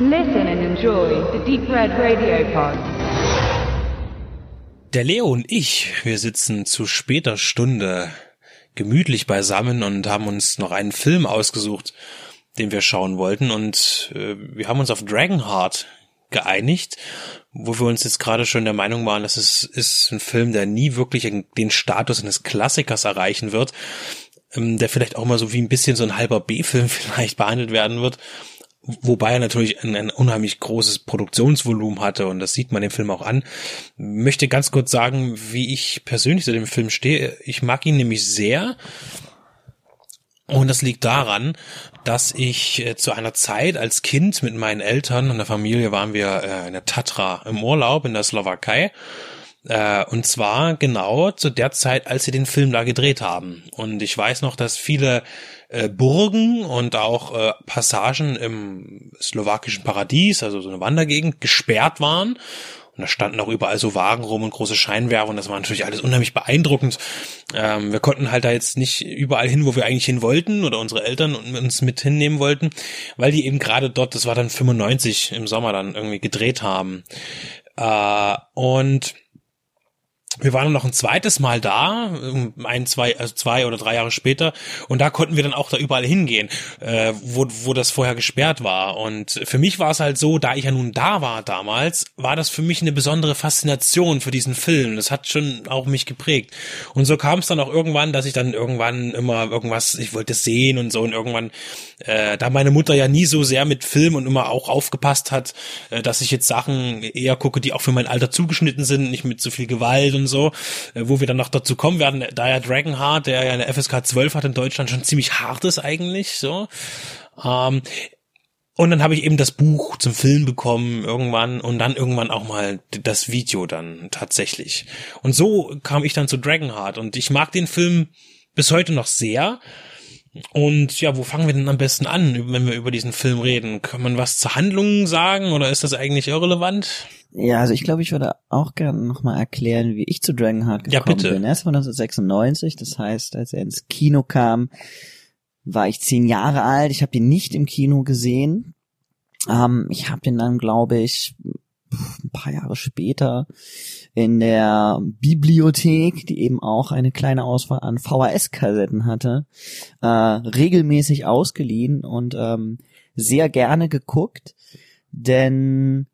Listen and enjoy the Deep Red Radio Pod. Der Leo und ich, wir sitzen zu später Stunde gemütlich beisammen und haben uns noch einen Film ausgesucht, den wir schauen wollten und äh, wir haben uns auf Dragonheart geeinigt, wo wir uns jetzt gerade schon der Meinung waren, dass es ist ein Film, der nie wirklich den Status eines Klassikers erreichen wird, ähm, der vielleicht auch mal so wie ein bisschen so ein halber B-Film vielleicht behandelt werden wird. Wobei er natürlich ein, ein, unheimlich großes Produktionsvolumen hatte und das sieht man dem Film auch an. Möchte ganz kurz sagen, wie ich persönlich zu dem Film stehe. Ich mag ihn nämlich sehr. Und das liegt daran, dass ich äh, zu einer Zeit als Kind mit meinen Eltern und der Familie waren wir äh, in der Tatra im Urlaub in der Slowakei. Äh, und zwar genau zu der Zeit, als sie den Film da gedreht haben. Und ich weiß noch, dass viele äh, Burgen und auch äh, Passagen im slowakischen Paradies, also so eine Wandergegend, gesperrt waren. Und da standen auch überall so Wagen rum und große Scheinwerfer und das war natürlich alles unheimlich beeindruckend. Ähm, wir konnten halt da jetzt nicht überall hin, wo wir eigentlich hin wollten oder unsere Eltern uns mit hinnehmen wollten, weil die eben gerade dort, das war dann 95 im Sommer dann irgendwie gedreht haben. Äh, und wir waren noch ein zweites Mal da, ein, zwei, also zwei oder drei Jahre später, und da konnten wir dann auch da überall hingehen, äh, wo, wo das vorher gesperrt war. Und für mich war es halt so, da ich ja nun da war damals, war das für mich eine besondere Faszination für diesen Film. Das hat schon auch mich geprägt. Und so kam es dann auch irgendwann, dass ich dann irgendwann immer irgendwas, ich wollte sehen und so, und irgendwann, äh, da meine Mutter ja nie so sehr mit Film und immer auch aufgepasst hat, äh, dass ich jetzt Sachen eher gucke, die auch für mein Alter zugeschnitten sind, nicht mit so viel Gewalt und und so, äh, wo wir dann noch dazu kommen werden, da ja Dragonheart, der ja eine FSK 12 hat in Deutschland, schon ziemlich hart ist eigentlich, so. Ähm, und dann habe ich eben das Buch zum Film bekommen irgendwann und dann irgendwann auch mal das Video dann tatsächlich. Und so kam ich dann zu Dragonheart und ich mag den Film bis heute noch sehr. Und ja, wo fangen wir denn am besten an, wenn wir über diesen Film reden? Kann man was zur Handlung sagen oder ist das eigentlich irrelevant? Ja, also ich glaube, ich würde auch gerne nochmal erklären, wie ich zu Dragonheart gekommen ja, bitte. bin. Erst war 1996, das heißt, als er ins Kino kam, war ich zehn Jahre alt. Ich habe den nicht im Kino gesehen. Ähm, ich habe den dann, glaube ich, ein paar Jahre später in der Bibliothek, die eben auch eine kleine Auswahl an VHS-Kassetten hatte, äh, regelmäßig ausgeliehen und ähm, sehr gerne geguckt, denn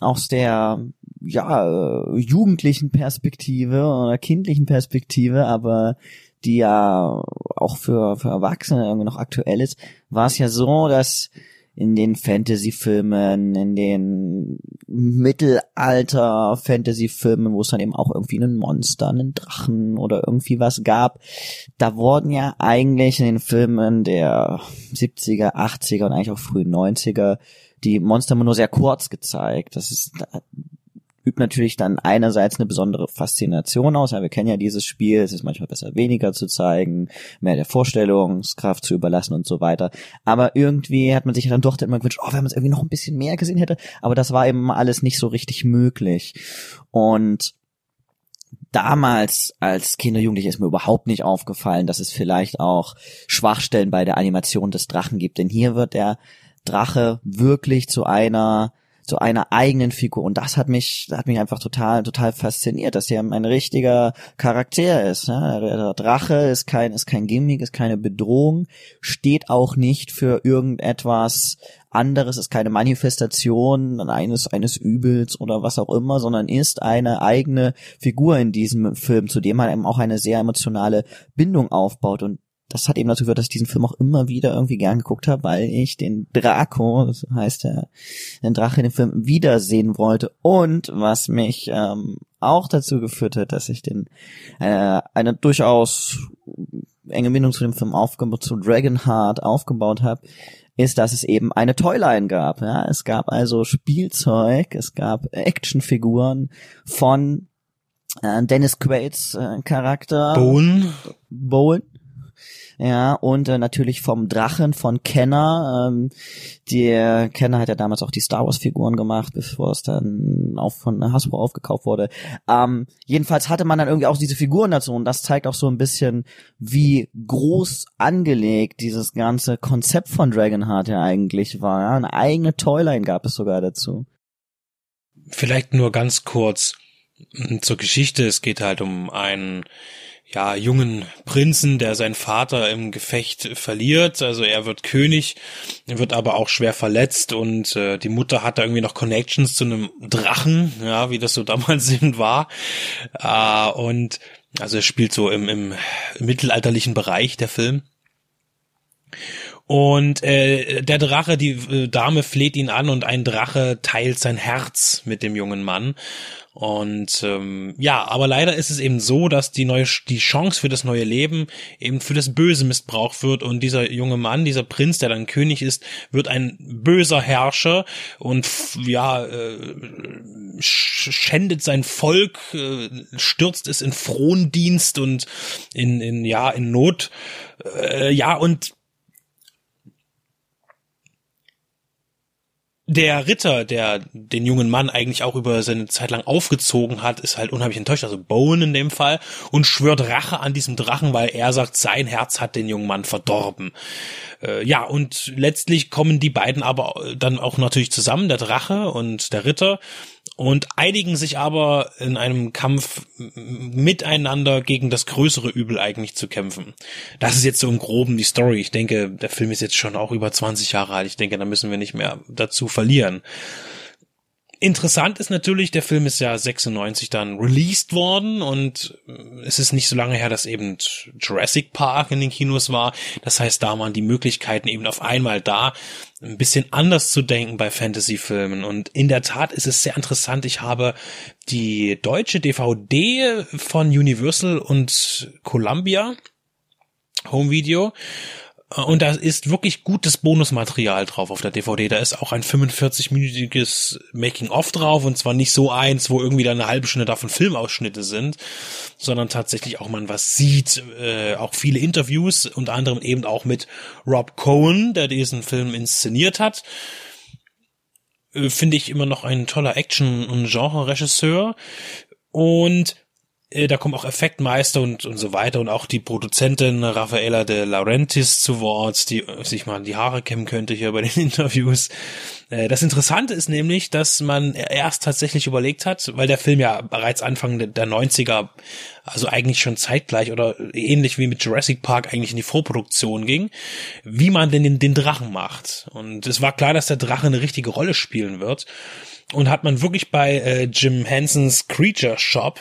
aus der ja äh, jugendlichen Perspektive oder kindlichen Perspektive, aber die ja auch für für Erwachsene irgendwie noch aktuell ist, war es ja so, dass in den Fantasy-Filmen, in den Mittelalter-Fantasy-Filmen, wo es dann eben auch irgendwie einen Monster, einen Drachen oder irgendwie was gab, da wurden ja eigentlich in den Filmen der 70er, 80er und eigentlich auch frühen 90er die Monster nur sehr kurz gezeigt. Das ist übt natürlich dann einerseits eine besondere Faszination aus. Ja, wir kennen ja dieses Spiel, es ist manchmal besser weniger zu zeigen, mehr der Vorstellungskraft zu überlassen und so weiter. Aber irgendwie hat man sich dann doch immer gewünscht, oh, wenn man es irgendwie noch ein bisschen mehr gesehen hätte. Aber das war eben alles nicht so richtig möglich. Und damals als Kinder Jugendliche ist mir überhaupt nicht aufgefallen, dass es vielleicht auch Schwachstellen bei der Animation des Drachen gibt. Denn hier wird der Drache wirklich zu einer zu einer eigenen Figur und das hat mich hat mich einfach total total fasziniert, dass er ein richtiger Charakter ist. Ne? Der Drache ist kein ist kein Gimmick, ist keine Bedrohung, steht auch nicht für irgendetwas anderes, ist keine Manifestation eines eines Übels oder was auch immer, sondern ist eine eigene Figur in diesem Film, zu dem man eben auch eine sehr emotionale Bindung aufbaut und das hat eben dazu geführt, dass ich diesen Film auch immer wieder irgendwie gern geguckt habe, weil ich den Draco, das heißt der, den Drache in dem Film wiedersehen wollte und was mich ähm, auch dazu geführt hat, dass ich den äh, eine durchaus enge Bindung zu dem Film aufgebaut, zu Dragonheart aufgebaut habe, ist, dass es eben eine Toyline gab. Ja, es gab also Spielzeug, es gab Actionfiguren von äh, Dennis Quaid's äh, Charakter Bowen. Bowen Ja, und äh, natürlich vom Drachen von Kenner. Ähm, der Kenner hat ja damals auch die Star Wars Figuren gemacht, bevor es dann auch von Hasbro aufgekauft wurde. Ähm, jedenfalls hatte man dann irgendwie auch diese Figuren dazu und das zeigt auch so ein bisschen, wie groß angelegt dieses ganze Konzept von Dragonheart ja eigentlich war. Ja, eine eigene Toyline gab es sogar dazu. Vielleicht nur ganz kurz zur Geschichte. Es geht halt um einen ja, jungen Prinzen, der seinen Vater im Gefecht verliert. Also er wird König, wird aber auch schwer verletzt und äh, die Mutter hat da irgendwie noch Connections zu einem Drachen, ja, wie das so damals eben war. Äh, und also er spielt so im, im mittelalterlichen Bereich der Film. Und äh, der Drache, die äh, Dame fleht ihn an und ein Drache teilt sein Herz mit dem jungen Mann. Und ähm, ja, aber leider ist es eben so, dass die neue die Chance für das neue Leben eben für das Böse missbraucht wird und dieser junge Mann, dieser Prinz, der dann König ist, wird ein böser Herrscher und ja äh, schändet sein Volk, äh, stürzt es in Frondienst und in in ja in Not. Äh, ja und der Ritter, der den jungen Mann eigentlich auch über seine Zeit lang aufgezogen hat, ist halt unheimlich enttäuscht, also Bowen in dem Fall, und schwört Rache an diesem Drachen, weil er sagt, sein Herz hat den jungen Mann verdorben. Äh, ja, und letztlich kommen die beiden aber dann auch natürlich zusammen, der Drache und der Ritter, und einigen sich aber in einem Kampf miteinander gegen das größere Übel eigentlich zu kämpfen. Das ist jetzt so im Groben die Story. Ich denke, der Film ist jetzt schon auch über 20 Jahre alt. Ich denke, da müssen wir nicht mehr dazu verlieren. Interessant ist natürlich, der Film ist ja 96 dann released worden und es ist nicht so lange her, dass eben Jurassic Park in den Kinos war. Das heißt, da waren die Möglichkeiten eben auf einmal da, ein bisschen anders zu denken bei Fantasy-Filmen. Und in der Tat ist es sehr interessant. Ich habe die deutsche DVD von Universal und Columbia Home Video und da ist wirklich gutes Bonusmaterial drauf auf der DVD. Da ist auch ein 45-minütiges Making-of drauf und zwar nicht so eins, wo irgendwie dann eine halbe Stunde davon Filmausschnitte sind, sondern tatsächlich auch man was sieht. Äh, auch viele Interviews, unter anderem eben auch mit Rob Cohen, der diesen Film inszeniert hat. Äh, Finde ich immer noch ein toller Action- und Genre-Regisseur. Und äh, da kommen auch Effektmeister und, und so weiter und auch die Produzentin Raffaella de Laurentiis zu Wort, die sich mal die Haare kämmen könnte hier bei den Interviews. Äh, das Interessante ist nämlich, dass man erst tatsächlich überlegt hat, weil der Film ja bereits Anfang der 90er, also eigentlich schon zeitgleich oder ähnlich wie mit Jurassic Park eigentlich in die Vorproduktion ging, wie man denn den, den Drachen macht. Und es war klar, dass der Drache eine richtige Rolle spielen wird. Und hat man wirklich bei äh, Jim Hensons Creature Shop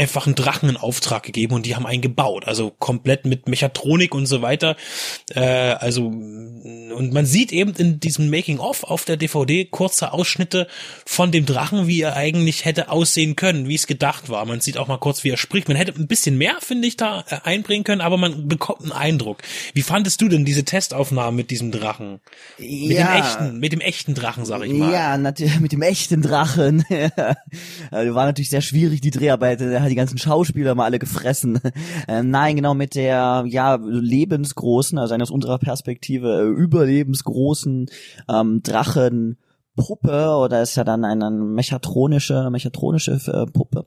einfach einen Drachen in Auftrag gegeben und die haben einen gebaut, also komplett mit Mechatronik und so weiter. Äh, also und man sieht eben in diesem Making of auf der DVD kurze Ausschnitte von dem Drachen, wie er eigentlich hätte aussehen können, wie es gedacht war. Man sieht auch mal kurz, wie er spricht. Man hätte ein bisschen mehr, finde ich, da äh, einbringen können, aber man bekommt einen Eindruck. Wie fandest du denn diese Testaufnahmen mit diesem Drachen? Mit ja. dem echten, mit dem echten Drachen, sag ich mal. Ja, natürlich mit dem echten Drachen. war natürlich sehr schwierig die Dreharbeit hat die ganzen Schauspieler mal alle gefressen. Äh, nein, genau mit der ja lebensgroßen, also aus unserer Perspektive äh, überlebensgroßen ähm, Drachen. Puppe oder ist ja dann eine mechatronische mechatronische äh, Puppe.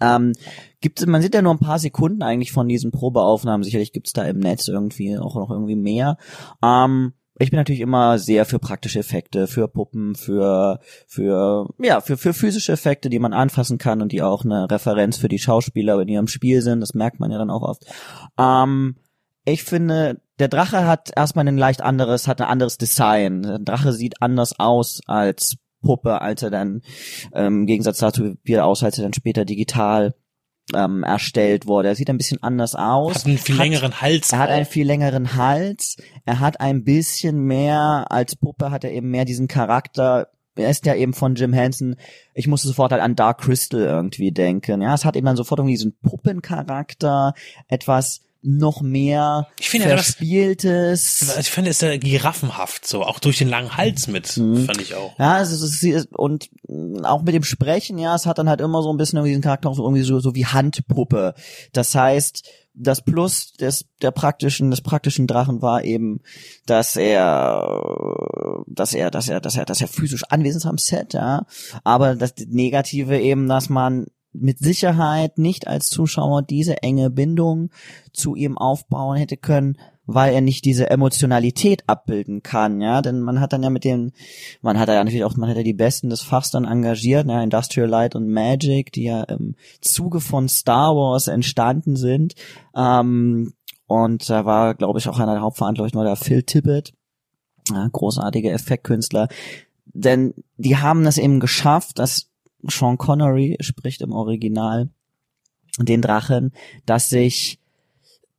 Ähm, gibt man sieht ja nur ein paar Sekunden eigentlich von diesen Probeaufnahmen. Sicherlich gibt's da im Netz irgendwie auch noch irgendwie mehr. Ähm, ich bin natürlich immer sehr für praktische Effekte, für Puppen, für für ja für für physische Effekte, die man anfassen kann und die auch eine Referenz für die Schauspieler in ihrem Spiel sind. Das merkt man ja dann auch oft. Ähm, ich finde, der Drache hat erstmal ein leicht anderes, hat ein anderes Design. Der Drache sieht anders aus als Puppe, als er dann ähm, im Gegensatz dazu wie er aus, als er dann später digital ähm, erstellt wurde. Er sieht ein bisschen anders aus. Hat einen viel hat, längeren Hals. Er hat einen viel längeren Hals. Er hat ein bisschen mehr, als Puppe hat er eben mehr diesen Charakter. Er ist ja eben von Jim Henson. Ich musste sofort halt an Dark Crystal irgendwie denken. Ja, es hat eben dann sofort irgendwie diesen Puppencharakter, etwas noch mehr Ich finde ja, das- verspieltes. Also ich finde, es ist ja giraffenhaft so, auch durch den langen Hals mit, Mhm. fand ich auch. Ja, es ist, ist, und mh, auch mit dem Sprechen, ja, es hat dann halt immer so ein bisschen irgendwie diesen Charakter auch so irgendwie so, so wie Handpuppe. Das heißt, das Plus des, der praktischen, des praktischen Drachen war eben, dass er, dass er, dass er, dass er, dass er physisch anwesend ist am Set, ja. Aber das Negative eben, dass man mit Sicherheit nicht als Zuschauer diese enge Bindung zu ihm aufbauen hätte können, weil er nicht diese Emotionalität abbilden kann, ja, denn man hat dann ja mit dem, man hat ja natürlich auch, man hat ja die Besten des Fachs dann engagiert, ja, Industrial Light und Magic, die ja im Zuge von Star Wars entstanden sind, ähm, und da war, glaube ich, auch einer der Hauptverantwortlichen, war der Phil Tippett, ja, großartiger Effektkünstler, denn die haben es eben geschafft, dass Sean Connery spricht im Original den Drachen, dass sich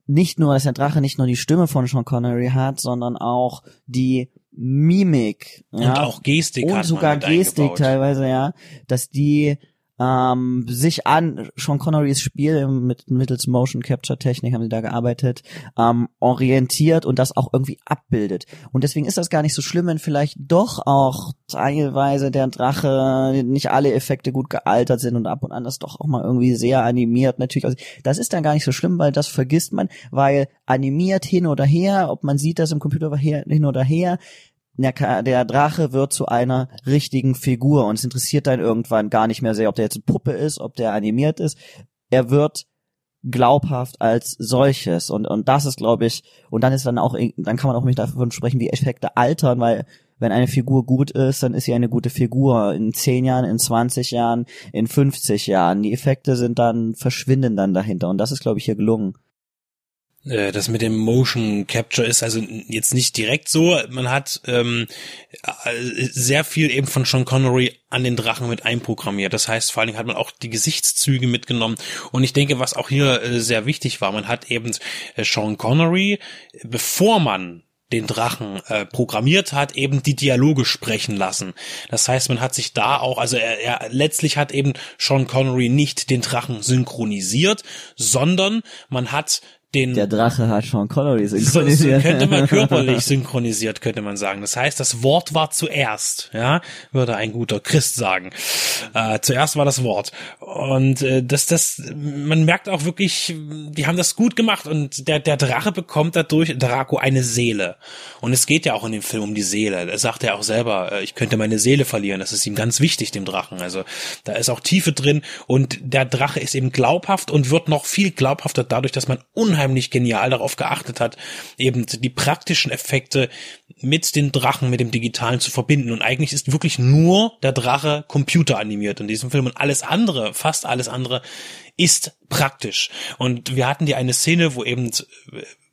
nicht nur, dass der Drache nicht nur die Stimme von Sean Connery hat, sondern auch die Mimik ja, Und auch Gestik und sogar Gestik eingebaut. teilweise, ja, dass die ähm, sich an Sean Connerys Spiel mit mittels Motion Capture Technik haben sie da gearbeitet, ähm, orientiert und das auch irgendwie abbildet. Und deswegen ist das gar nicht so schlimm, wenn vielleicht doch auch teilweise der Drache nicht alle Effekte gut gealtert sind und ab und an das doch auch mal irgendwie sehr animiert natürlich. Also das ist dann gar nicht so schlimm, weil das vergisst man, weil animiert hin oder her, ob man sieht das im Computer hin oder her, der, der Drache wird zu einer richtigen Figur und es interessiert dann irgendwann gar nicht mehr sehr, ob der jetzt eine Puppe ist, ob der animiert ist. Er wird glaubhaft als solches und und das ist glaube ich und dann ist dann auch dann kann man auch nicht davon sprechen wie Effekte altern weil wenn eine Figur gut ist dann ist sie eine gute Figur. In 10 Jahren in 20 Jahren in 50 Jahren. Die Effekte sind dann verschwinden dann dahinter und das ist glaube ich hier gelungen das mit dem Motion Capture ist also jetzt nicht direkt so. Man hat ähm, äh, sehr viel eben von Sean Connery an den Drachen mit einprogrammiert. Das heißt, vor allen Dingen hat man auch die Gesichtszüge mitgenommen. Und ich denke, was auch hier äh, sehr wichtig war, man hat eben äh, Sean Connery, bevor man den Drachen äh, programmiert hat, eben die Dialoge sprechen lassen. Das heißt, man hat sich da auch, also er, er letztlich hat eben Sean Connery nicht den Drachen synchronisiert, sondern man hat den der Drache hat Sean Connery so, so synchronisiert könnte man körperlich synchronisiert, könnte man sagen. Das heißt, das Wort war zuerst, ja, würde ein guter Christ sagen. Äh, zuerst war das Wort. Und äh, das, das, man merkt auch wirklich, die haben das gut gemacht und der, der Drache bekommt dadurch, Draco, eine Seele. Und es geht ja auch in dem Film um die Seele. Er sagt ja auch selber, äh, ich könnte meine Seele verlieren. Das ist ihm ganz wichtig, dem Drachen. Also da ist auch Tiefe drin und der Drache ist eben glaubhaft und wird noch viel glaubhafter dadurch, dass man unheimlich genial darauf geachtet hat, eben die praktischen Effekte mit den Drachen, mit dem Digitalen zu verbinden. Und eigentlich ist wirklich nur der Drache computeranimiert in diesem Film und alles andere, fast alles andere, ist praktisch. Und wir hatten die eine Szene, wo eben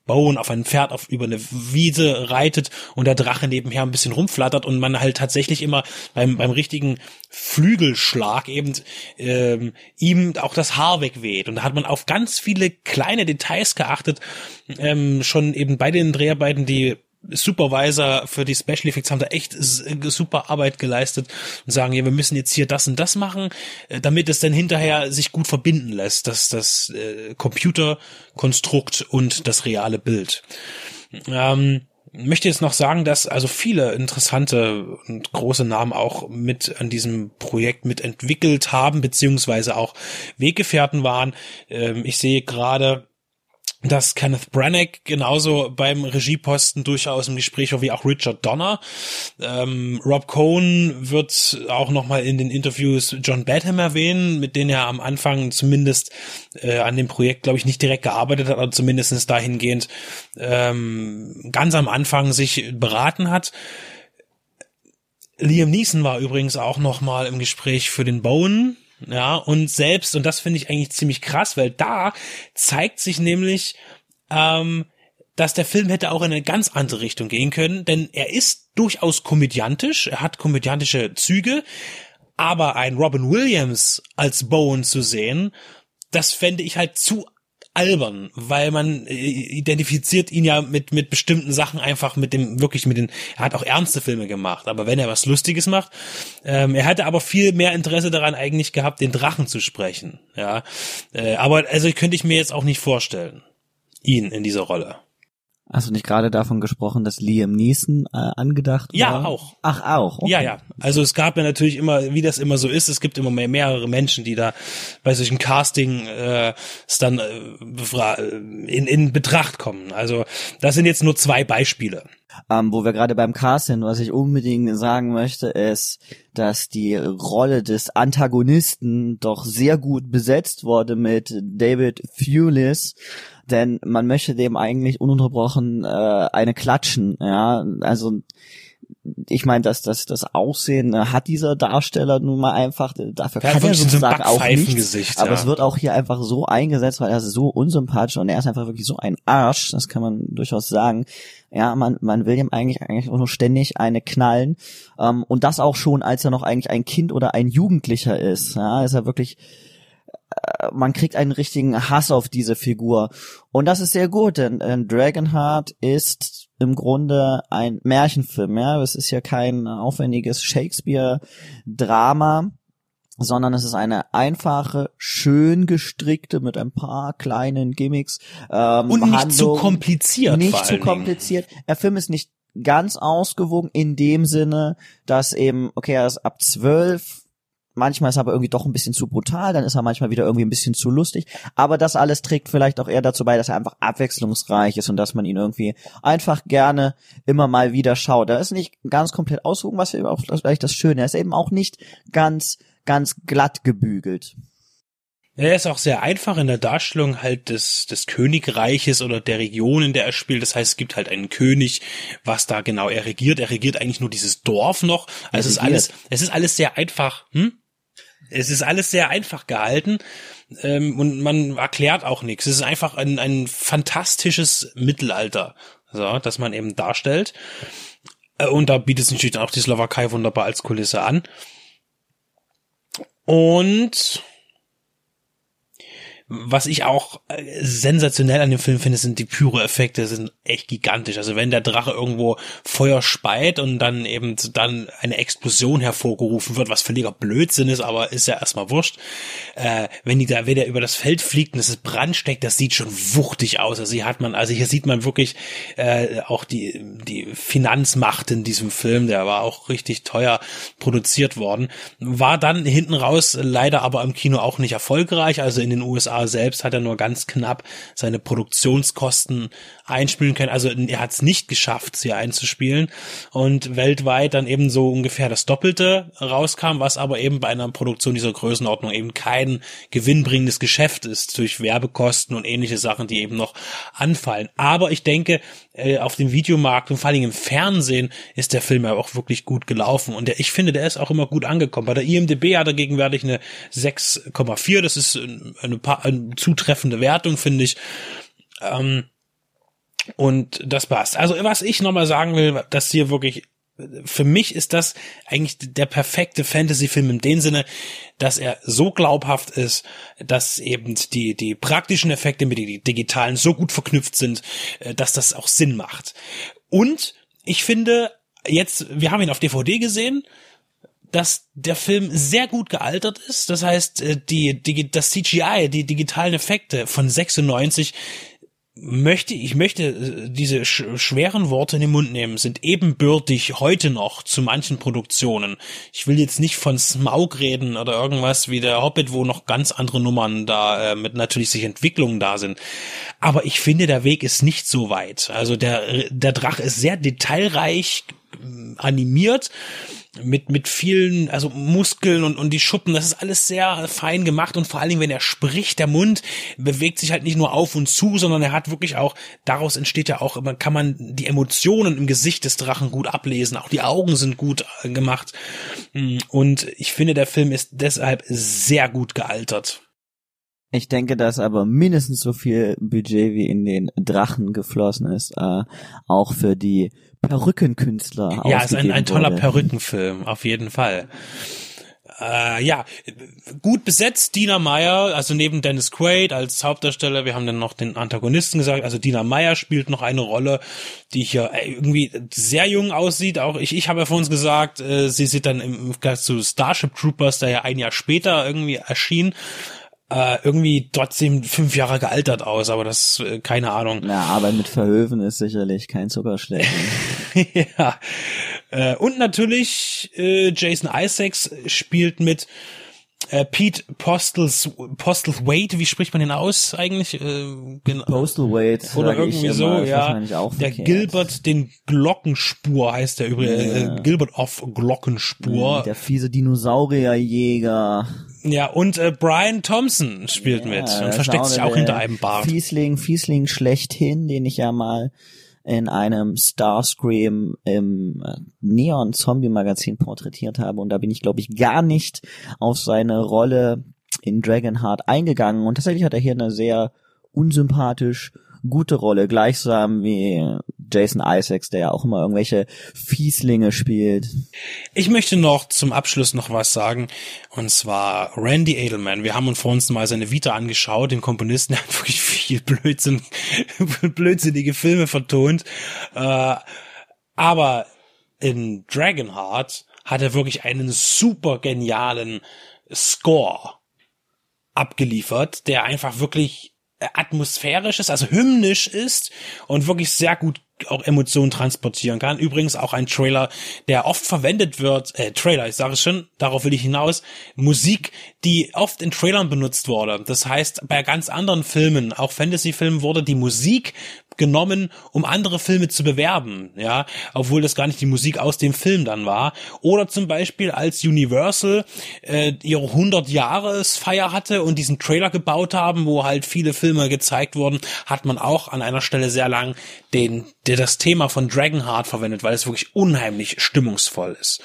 Bowen auf ein Pferd auf über eine Wiese reitet und der Drache nebenher ein bisschen rumflattert und man halt tatsächlich immer beim beim richtigen Flügelschlag eben ähm, ihm auch das Haar wegweht. Und da hat man auf ganz viele kleine Details geachtet ähm, schon eben bei den Dreharbeiten die Supervisor für die Special Effects haben da echt s- super Arbeit geleistet und sagen, ja, wir müssen jetzt hier das und das machen, äh, damit es dann hinterher sich gut verbinden lässt, dass das äh, Computerkonstrukt und das reale Bild. Ähm, möchte jetzt noch sagen, dass also viele interessante und große Namen auch mit an diesem Projekt mit entwickelt haben, beziehungsweise auch Weggefährten waren. Ähm, ich sehe gerade, dass Kenneth Branagh genauso beim Regieposten durchaus im Gespräch war wie auch Richard Donner. Ähm, Rob Cohn wird auch nochmal in den Interviews John Badham erwähnen, mit denen er am Anfang zumindest äh, an dem Projekt, glaube ich, nicht direkt gearbeitet hat, aber zumindest dahingehend ähm, ganz am Anfang sich beraten hat. Liam Neeson war übrigens auch nochmal im Gespräch für den Bowen. Ja, und selbst, und das finde ich eigentlich ziemlich krass, weil da zeigt sich nämlich, ähm, dass der Film hätte auch in eine ganz andere Richtung gehen können, denn er ist durchaus komödiantisch, er hat komödiantische Züge, aber ein Robin Williams als Bowen zu sehen, das fände ich halt zu albern, weil man äh, identifiziert ihn ja mit mit bestimmten Sachen einfach mit dem wirklich mit den er hat auch ernste Filme gemacht, aber wenn er was Lustiges macht, ähm, er hatte aber viel mehr Interesse daran eigentlich gehabt, den Drachen zu sprechen, ja, äh, aber also könnte ich mir jetzt auch nicht vorstellen. ihn in dieser Rolle. Hast du nicht gerade davon gesprochen, dass Liam Neeson äh, angedacht war? Ja, auch. Ach, auch. Okay. Ja, ja. Also es gab ja natürlich immer, wie das immer so ist, es gibt immer mehr, mehrere Menschen, die da bei solchen Casting äh, es dann äh, in, in Betracht kommen. Also das sind jetzt nur zwei Beispiele. Ähm, wo wir gerade beim Cast sind, was ich unbedingt sagen möchte, ist, dass die Rolle des Antagonisten doch sehr gut besetzt wurde mit David Thewlis, denn man möchte dem eigentlich ununterbrochen äh, eine klatschen, ja, also ich meine, dass das das Aussehen äh, hat dieser Darsteller nun mal einfach, dafür Der kann er so sozusagen auch nichts, Backpfeifengesicht, aber ja. es wird auch hier einfach so eingesetzt, weil er ist so unsympathisch und er ist einfach wirklich so ein Arsch, das kann man durchaus sagen. Ja, man, man will ihm eigentlich eigentlich nur ständig eine knallen ähm, und das auch schon, als er noch eigentlich ein Kind oder ein Jugendlicher ist. Ja, ist er wirklich äh, man kriegt einen richtigen Hass auf diese Figur. Und das ist sehr gut, denn, denn Dragonheart ist im Grunde ein Märchenfilm, ja. Es ist ja kein aufwendiges Shakespeare-Drama, sondern es ist eine einfache, schön gestrickte mit ein paar kleinen Gimmicks. Ähm, Und nicht zu Handlung. kompliziert. Nicht zu kompliziert. Der Film ist nicht ganz ausgewogen in dem Sinne, dass eben, okay, er ist ab zwölf, manchmal ist er aber irgendwie doch ein bisschen zu brutal, dann ist er manchmal wieder irgendwie ein bisschen zu lustig, aber das alles trägt vielleicht auch eher dazu bei, dass er einfach abwechslungsreich ist und dass man ihn irgendwie einfach gerne immer mal wieder schaut. Er ist nicht ganz komplett ausgewogen, was eben auch vielleicht das Schöne, er ist eben auch nicht ganz, ganz glatt gebügelt. Er ist auch sehr einfach in der Darstellung halt des, des Königreiches oder der Region, in der er spielt. Das heißt, es gibt halt einen König, was da genau er regiert. Er regiert eigentlich nur dieses Dorf noch. Also es ist alles, es ist alles sehr einfach. Hm? Es ist alles sehr einfach gehalten ähm, und man erklärt auch nichts. Es ist einfach ein, ein fantastisches Mittelalter, so, das man eben darstellt. Äh, Und da bietet sich natürlich auch die Slowakei wunderbar als Kulisse an. Und was ich auch äh, sensationell an dem Film finde, sind die Pyro-Effekte, sind echt gigantisch. Also wenn der Drache irgendwo Feuer speit und dann eben dann eine Explosion hervorgerufen wird, was völliger Blödsinn ist, aber ist ja erstmal wurscht. Äh, wenn die da, wenn der über das Feld fliegt und es ist Brand steckt, das sieht schon wuchtig aus. Also hier hat man, also hier sieht man wirklich äh, auch die, die Finanzmacht in diesem Film, der war auch richtig teuer produziert worden. War dann hinten raus leider aber im Kino auch nicht erfolgreich. Also in den USA selbst hat er nur ganz knapp seine Produktionskosten einspielen können. Also er hat es nicht geschafft, sie einzuspielen. Und weltweit dann eben so ungefähr das Doppelte rauskam, was aber eben bei einer Produktion dieser Größenordnung eben kein gewinnbringendes Geschäft ist durch Werbekosten und ähnliche Sachen, die eben noch anfallen. Aber ich denke, äh, auf dem Videomarkt und vor allem im Fernsehen ist der Film ja auch wirklich gut gelaufen. Und ich finde, der ist auch immer gut angekommen. Bei der IMDB hat er gegenwärtig eine 6,4. Das ist eine, pa- eine zutreffende Wertung, finde ich. Ähm, und das passt. Also was ich nochmal sagen will, dass hier wirklich für mich ist das eigentlich der perfekte Fantasy-Film in dem Sinne, dass er so glaubhaft ist, dass eben die, die praktischen Effekte mit den digitalen so gut verknüpft sind, äh, dass das auch Sinn macht. Und ich finde, jetzt, wir haben ihn auf DVD gesehen, dass der Film sehr gut gealtert ist. Das heißt, äh, die, die, das CGI, die digitalen Effekte von 96 möchte, ich möchte äh, diese sch schweren Worte in den Mund nehmen, sind ebenbürtig heute noch zu manchen Produktionen. Ich will jetzt nicht von Smaug reden oder irgendwas wie der Hobbit, wo noch ganz andere Nummern da äh, mit natürlich sich Entwicklungen da sind. Aber ich finde, der Weg ist nicht so weit. Also der, der Drache ist sehr detailreich animiert mit mit vielen also Muskeln und und die Schuppen das ist alles sehr fein gemacht und vor allen Dingen wenn er spricht der Mund bewegt sich halt nicht nur auf und zu sondern er hat wirklich auch daraus entsteht ja auch kann man die Emotionen im Gesicht des Drachen gut ablesen auch die Augen sind gut äh, gemacht. Und ich finde der Film ist deshalb sehr gut gealtert. Ich denke, dass aber mindestens so viel Budget wie in den Drachen geflossen ist, äh, auch für die Perückenkünstler ja ist ein, ein toller wurde. Perückenfilm auf jeden Fall Äh, ja, gut besetzt, Dina Meyer, also neben Dennis Quaid als Hauptdarsteller, wir haben dann noch den Antagonisten gesagt, also Dina Meyer spielt noch eine Rolle, die hier äh, irgendwie sehr jung aussieht, auch ich, ich habe ja vor uns gesagt, äh, sie sieht dann im Vergleich zu Starship Troopers, der ja ein Jahr später irgendwie erschien, äh, irgendwie trotzdem fünf Jahre gealtert aus, aber das, äh, keine Ahnung. Na, aber mit Verhöfen ist sicherlich kein Zuckerschlecken. ja. Äh, und natürlich äh, Jason Isaacs spielt mit äh, Pete Postles Postlethwaite, wie spricht man den aus eigentlich? Äh, genau. Postlethwaite oder irgendwie so, ja. der. Gilbert den Glockenspur heißt der übrigens, Ja. äh, Gilbert of Glockenspur. Der fiese Dinosaurierjäger. Ja, und äh, Brian Thompson spielt Ja, mit und versteckt sich auch hinter einem Bart. Fiesling, Fiesling schlechthin, den ich ja mal in einem Starscream im äh, Neon Zombie Magazin porträtiert habe. Und da bin ich glaube ich gar nicht auf seine Rolle in Dragonheart eingegangen. Und tatsächlich hat er hier eine sehr unsympathisch gute Rolle, gleichsam wie Jason Isaacs, der ja auch immer irgendwelche Fieslinge spielt. Ich möchte noch zum Abschluss noch was sagen. Und zwar Randy Edelman. Wir haben uns vor uns mal seine Vita angeschaut, den Komponisten, der hat wirklich viel Blödsinn, blödsinnige Filme vertont. Äh, aber in Dragonheart hat er wirklich einen super genialen Score abgeliefert, der einfach wirklich atmosphärisch ist, also hymnisch ist und wirklich sehr gut auch Emotionen transportieren kann. Übrigens auch ein Trailer, der oft verwendet wird, äh, Trailer, ich sage es schon, darauf will ich hinaus, Musik, die oft in Trailern benutzt wurde. Das heißt, bei ganz anderen Filmen, auch Fantasy-Filmen, wurde die Musik genommen, um andere Filme zu bewerben, ja, obwohl das gar nicht die Musik aus dem Film dann war. Oder zum Beispiel als Universal äh, ihre 100-Jahres-Feier hatte und diesen Trailer gebaut haben, wo halt viele Filme gezeigt wurden, hat man auch an einer Stelle sehr lang den, der das Thema von Dragonheart verwendet, weil es wirklich unheimlich stimmungsvoll ist.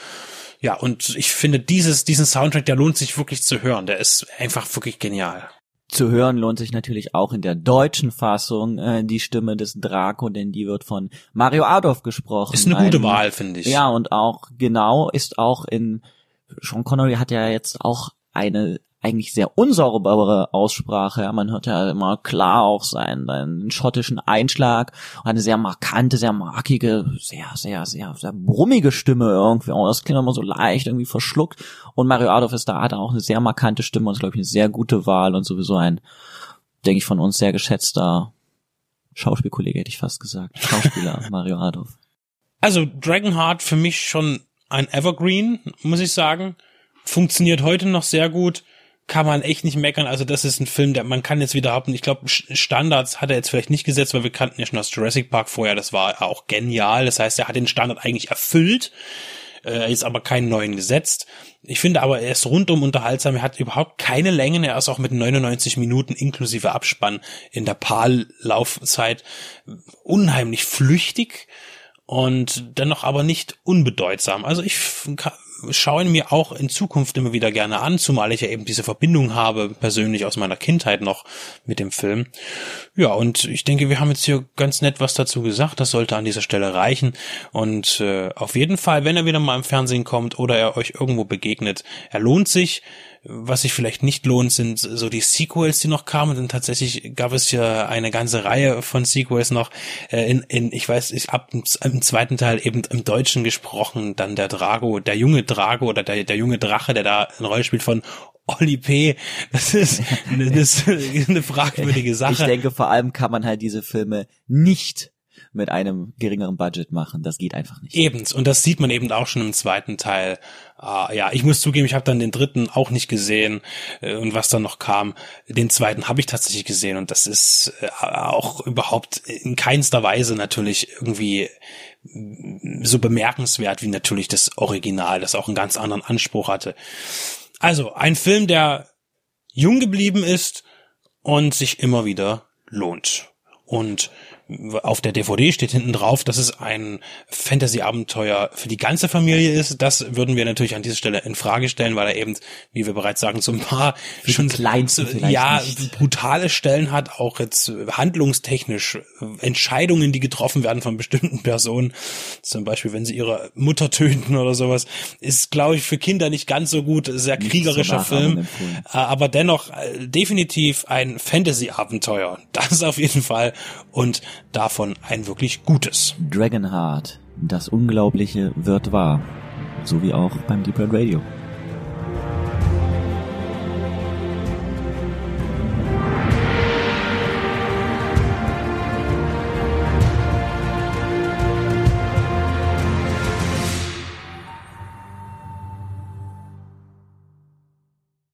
Ja, und ich finde dieses, diesen Soundtrack, der lohnt sich wirklich zu hören. Der ist einfach wirklich genial. Zu hören lohnt sich natürlich auch in der deutschen Fassung äh, die Stimme des Draco, denn die wird von Mario Adolf gesprochen. Ist eine gute Ein- Wahl, finde ich. Ja, und auch genau ist auch in Sean Connery hat ja jetzt auch eine eigentlich sehr unsaubere Aussprache. Ja, man hört ja immer klar auch seinen, seinen schottischen Einschlag und eine sehr markante, sehr markige, sehr, sehr, sehr, sehr brummige Stimme irgendwie. Und das klingt immer so leicht irgendwie verschluckt. Und Mario Adolf ist da, hat auch eine sehr markante Stimme und ist, glaube ich, eine sehr gute Wahl und sowieso ein, denke ich, von uns sehr geschätzter Schauspielkollege, hätte ich fast gesagt. Schauspieler Mario Adolf. Also Dragonheart für mich schon ein Evergreen, muss ich sagen. Funktioniert heute noch sehr gut. Kann man echt nicht meckern. Also das ist ein Film, der man kann jetzt wieder haben. Ich glaube, Standards hat er jetzt vielleicht nicht gesetzt, weil wir kannten ja schon das Jurassic Park vorher. Das war auch genial. Das heißt, er hat den Standard eigentlich erfüllt. Äh, ist aber keinen neuen gesetzt. Ich finde aber, er ist rundum unterhaltsam. Er hat überhaupt keine Längen. Er ist auch mit 99 Minuten inklusive Abspann in der PAL-Laufzeit unheimlich flüchtig und dennoch aber nicht unbedeutsam. Also ich schaue ihn mir auch in Zukunft immer wieder gerne an, zumal ich ja eben diese Verbindung habe, persönlich aus meiner Kindheit noch mit dem Film. Ja, und ich denke, wir haben jetzt hier ganz nett was dazu gesagt. Das sollte an dieser Stelle reichen. Und äh, auf jeden Fall, wenn er wieder mal im Fernsehen kommt oder er euch irgendwo begegnet, er lohnt sich. Was sich vielleicht nicht lohnt, sind so die Sequels, die noch kamen. Denn tatsächlich gab es ja eine ganze Reihe von Sequels noch. Äh, in, in, ich weiß, ich ab im zweiten Teil eben im Deutschen gesprochen, dann der Drago, der junge Drago oder der, der junge Drache, der da eine Rolle spielt von Oli P. Das ist, eine- das ist eine fragwürdige Sache. Ich denke, vor allem kann man halt diese Filme nicht mit einem geringeren Budget machen. Das geht einfach nicht. Ebens. Und das sieht man eben auch schon im zweiten Teil. Ah, ja, ich muss zugeben, ich habe dann den dritten auch nicht gesehen. Äh, Und was dann noch kam, den zweiten habe ich tatsächlich gesehen. Und das ist äh, auch überhaupt in keinster Weise natürlich irgendwie mm, so bemerkenswert wie natürlich das Original, das auch einen ganz anderen Anspruch hatte. Also ein Film, der jung geblieben ist und sich immer wieder lohnt. Und auf der DVD steht hinten drauf, dass es ein Fantasy-Abenteuer für die ganze Familie ist. Das würden wir natürlich an dieser Stelle in Frage stellen, weil er eben, wie wir bereits sagen, so ein paar schon vielleicht ja nicht. brutale Stellen hat, auch jetzt handlungstechnisch äh, Entscheidungen, die getroffen werden von bestimmten Personen, zum Beispiel wenn sie ihre Mutter töten oder sowas, ist glaube ich für Kinder nicht ganz so gut, sehr Nicht kriegerischer Nachahmung Film, äh, aber dennoch äh, definitiv ein Fantasy-Abenteuer. Das auf jeden Fall und davon ein wirklich gutes. Dragonheart. Das Unglaubliche wird wahr. So wie auch beim Deep Red Radio.